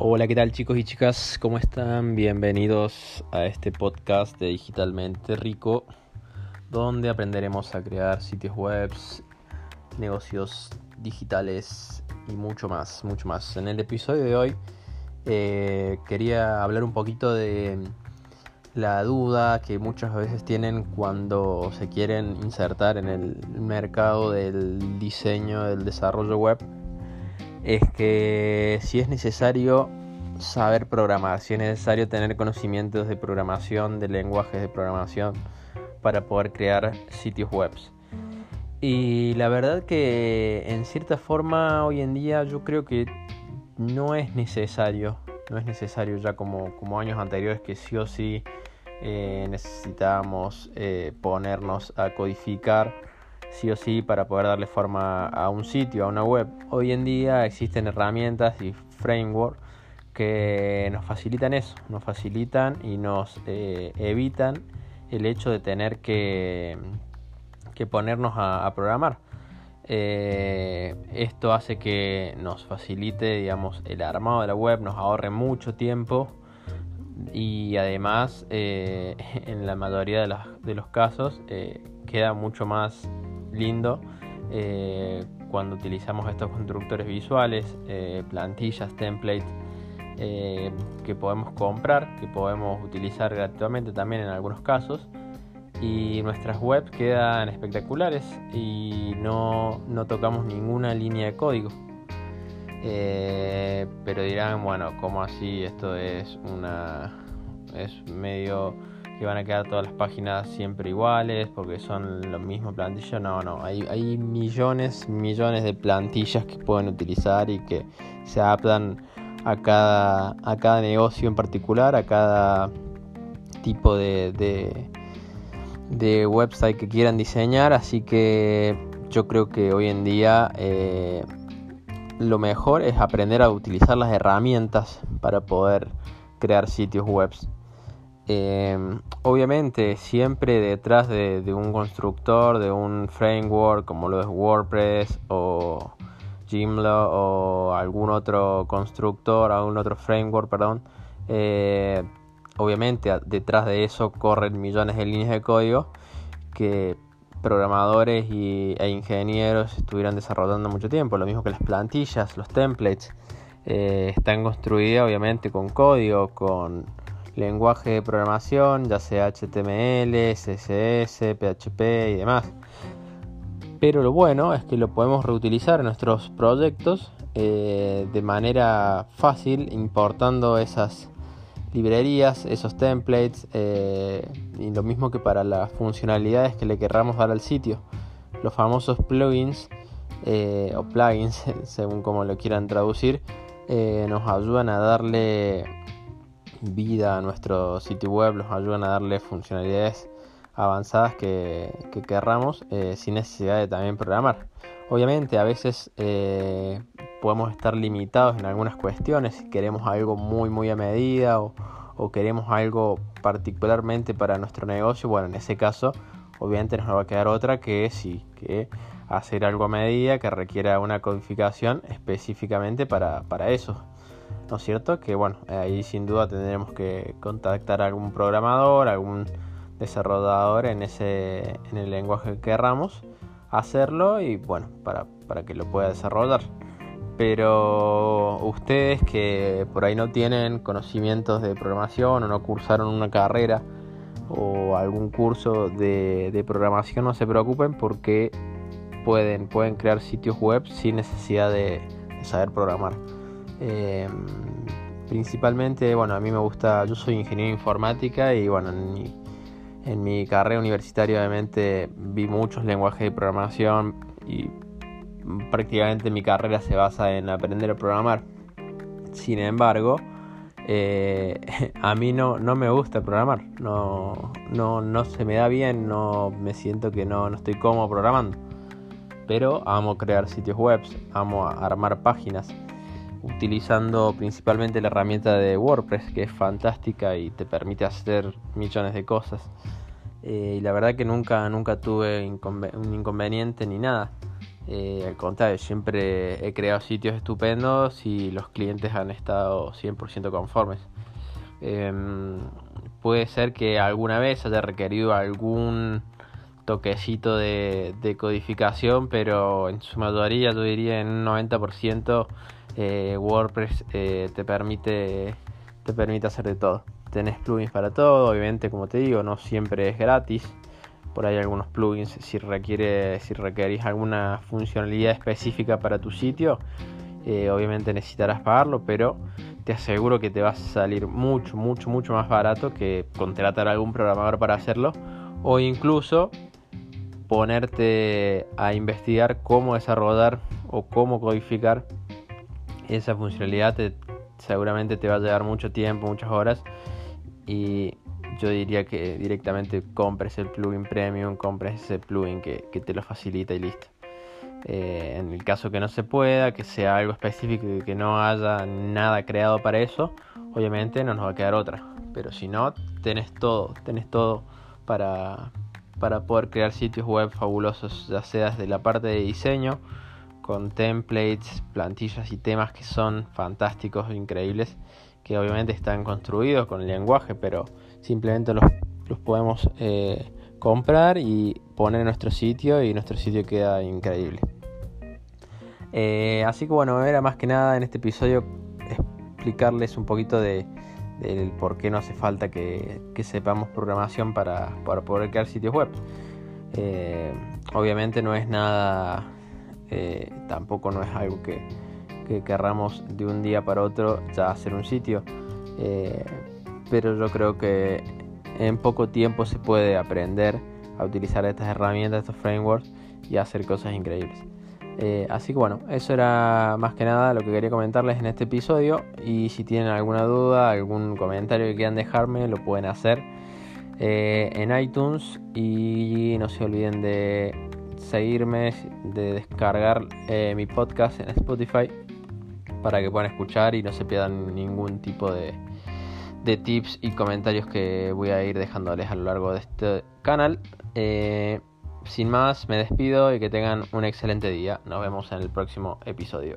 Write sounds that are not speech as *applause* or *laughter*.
Hola, ¿qué tal chicos y chicas? ¿Cómo están? Bienvenidos a este podcast de Digitalmente Rico, donde aprenderemos a crear sitios web, negocios digitales y mucho más, mucho más. En el episodio de hoy eh, quería hablar un poquito de la duda que muchas veces tienen cuando se quieren insertar en el mercado del diseño, del desarrollo web es que si es necesario saber programar, si es necesario tener conocimientos de programación, de lenguajes de programación para poder crear sitios web. Y la verdad que en cierta forma hoy en día yo creo que no es necesario, no es necesario ya como, como años anteriores que sí o sí eh, necesitamos eh, ponernos a codificar sí o sí para poder darle forma a un sitio, a una web. Hoy en día existen herramientas y frameworks que nos facilitan eso, nos facilitan y nos eh, evitan el hecho de tener que, que ponernos a, programar. Eh, esto hace que nos facilite, digamos, el armado de la web, nos ahorre mucho tiempo y además, eh, *laughs* en la mayoría de, de los casos, queda mucho más lindo eh, cuando utilizamos estos constructores visuales, eh, plantillas, templates eh, que podemos comprar, que podemos utilizar gratuitamente también en algunos casos. Y nuestras webs quedan espectaculares y no, no tocamos ninguna línea de código. pero dirán, bueno, ¿cómo así? Esto es una. Es medio que van a quedar todas las páginas siempre iguales porque son los mismos plantillas. No, no, hay, hay millones, millones de plantillas que pueden utilizar y que se adaptan a cada, a cada negocio en particular, a cada tipo de, de, website que quieran diseñar. Así que yo creo que hoy en día eh, lo mejor es aprender a utilizar las herramientas para poder crear sitios web Em, obviamente, siempre detrás de, un constructor, de un framework como lo es WordPress o Joomla o algún otro constructor, algún otro framework, perdón, eh, obviamente detrás de eso corren millones de líneas de código que programadores y, e ingenieros estuvieran desarrollando mucho tiempo. Lo mismo que las plantillas, los templates, eh, están construidas obviamente con código, con lenguaje de programación, ya sea HTML, CSS, PHP y demás. Pero lo bueno es que lo podemos reutilizar en nuestros proyectos eh, de manera fácil, importando esas librerías, esos templates eh, y lo mismo que para las funcionalidades que le querramos dar al sitio. Los famosos plugins eh, o plugins, *laughs* según como lo quieran traducir, nos ayudan a darle vida a nuestro sitio web, nos ayudan a darle funcionalidades avanzadas que, querramos eh, sin necesidad de también programar. Obviamente a veces eh, podemos estar limitados en algunas cuestiones si queremos algo muy muy a medida o, queremos algo particularmente para nuestro negocio. Bueno, en ese caso obviamente nos va a quedar otra que sí, que hacer algo a medida que requiera una codificación específicamente para, para eso. ¿no es cierto? Que bueno, ahí sin duda tendremos que contactar a algún programador, algún desarrollador en ese en el lenguaje que querramos hacerlo y bueno, para, para que lo pueda desarrollar. Pero ustedes que por ahí no tienen conocimientos de programación o no cursaron una carrera o algún curso de, de programación, no se preocupen porque pueden, pueden crear sitios web sin necesidad de saber programar. Em, principalmente, bueno, a mí me gusta, yo soy ingeniero informática y bueno, en mi, carrera universitaria obviamente vi muchos lenguajes de programación y prácticamente mi carrera se basa en aprender a programar. Sin embargo, eh, *laughs* a mí no, no me gusta programar, no, no, no se me da bien, no me siento que no, no estoy cómodo programando. Pero amo crear sitios web, amo armar páginas utilizando principalmente la herramienta de WordPress que es fantástica y te permite hacer millones de cosas. Eh, y la verdad que nunca, nunca tuve un inconveniente ni nada. Eh, al contrario, siempre he creado sitios estupendos y los clientes han estado 100% conformes. Em, puede ser que alguna vez haya requerido algún toquecito de, codificación, pero en su mayoría, yo diría en un 90%, eh, WordPress eh, te, permite, te permite hacer de todo. Tenés plugins para todo, obviamente, como te digo, no siempre es gratis. Por ahí algunos plugins, si requiere, si requerís alguna funcionalidad específica para tu sitio, eh, obviamente necesitarás pagarlo, pero te aseguro que te va a salir mucho, mucho, mucho más barato que contratar a algún programador para hacerlo o incluso ponerte a investigar cómo desarrollar o cómo codificar esa funcionalidad. seguramente te va a llevar mucho tiempo, muchas horas y yo diría que directamente compres el plugin premium, compres ese plugin que te lo facilita y listo. Eh, en el caso que no se pueda, que sea algo específico y que no haya nada creado para eso, obviamente no nos va a quedar otra. Pero si no, tenés todo, tenés todo para, para poder crear sitios web fabulosos, ya sea desde la parte de diseño, con templates, plantillas y temas que son fantásticos, increíbles, que obviamente están construidos con el lenguaje, pero simplemente los, los podemos eh, comprar y poner en nuestro sitio y nuestro sitio queda increíble. Eh, así que bueno, era más que nada en este episodio explicarles un poquito de, del por qué no hace falta que, sepamos programación para, poder crear sitios web. Eh, obviamente no es nada, eh, tampoco no es algo que, que, querramos de un día para otro ya hacer un sitio, pero yo creo que en poco tiempo se puede aprender a utilizar estas herramientas, estos frameworks y hacer cosas increíbles. Eh, así que bueno, eso era más que nada lo que quería comentarles en este episodio. Y si tienen alguna duda, algún comentario que quieran dejarme, lo pueden hacer eh, en iTunes. Y no se olviden de seguirme, de descargar eh, mi podcast en Spotify para que puedan escuchar y no se pierdan ningún tipo de, de tips y comentarios que voy a ir dejándoles a lo largo de este canal. Sin más, me despido y que tengan un excelente día. Nos vemos en el próximo episodio.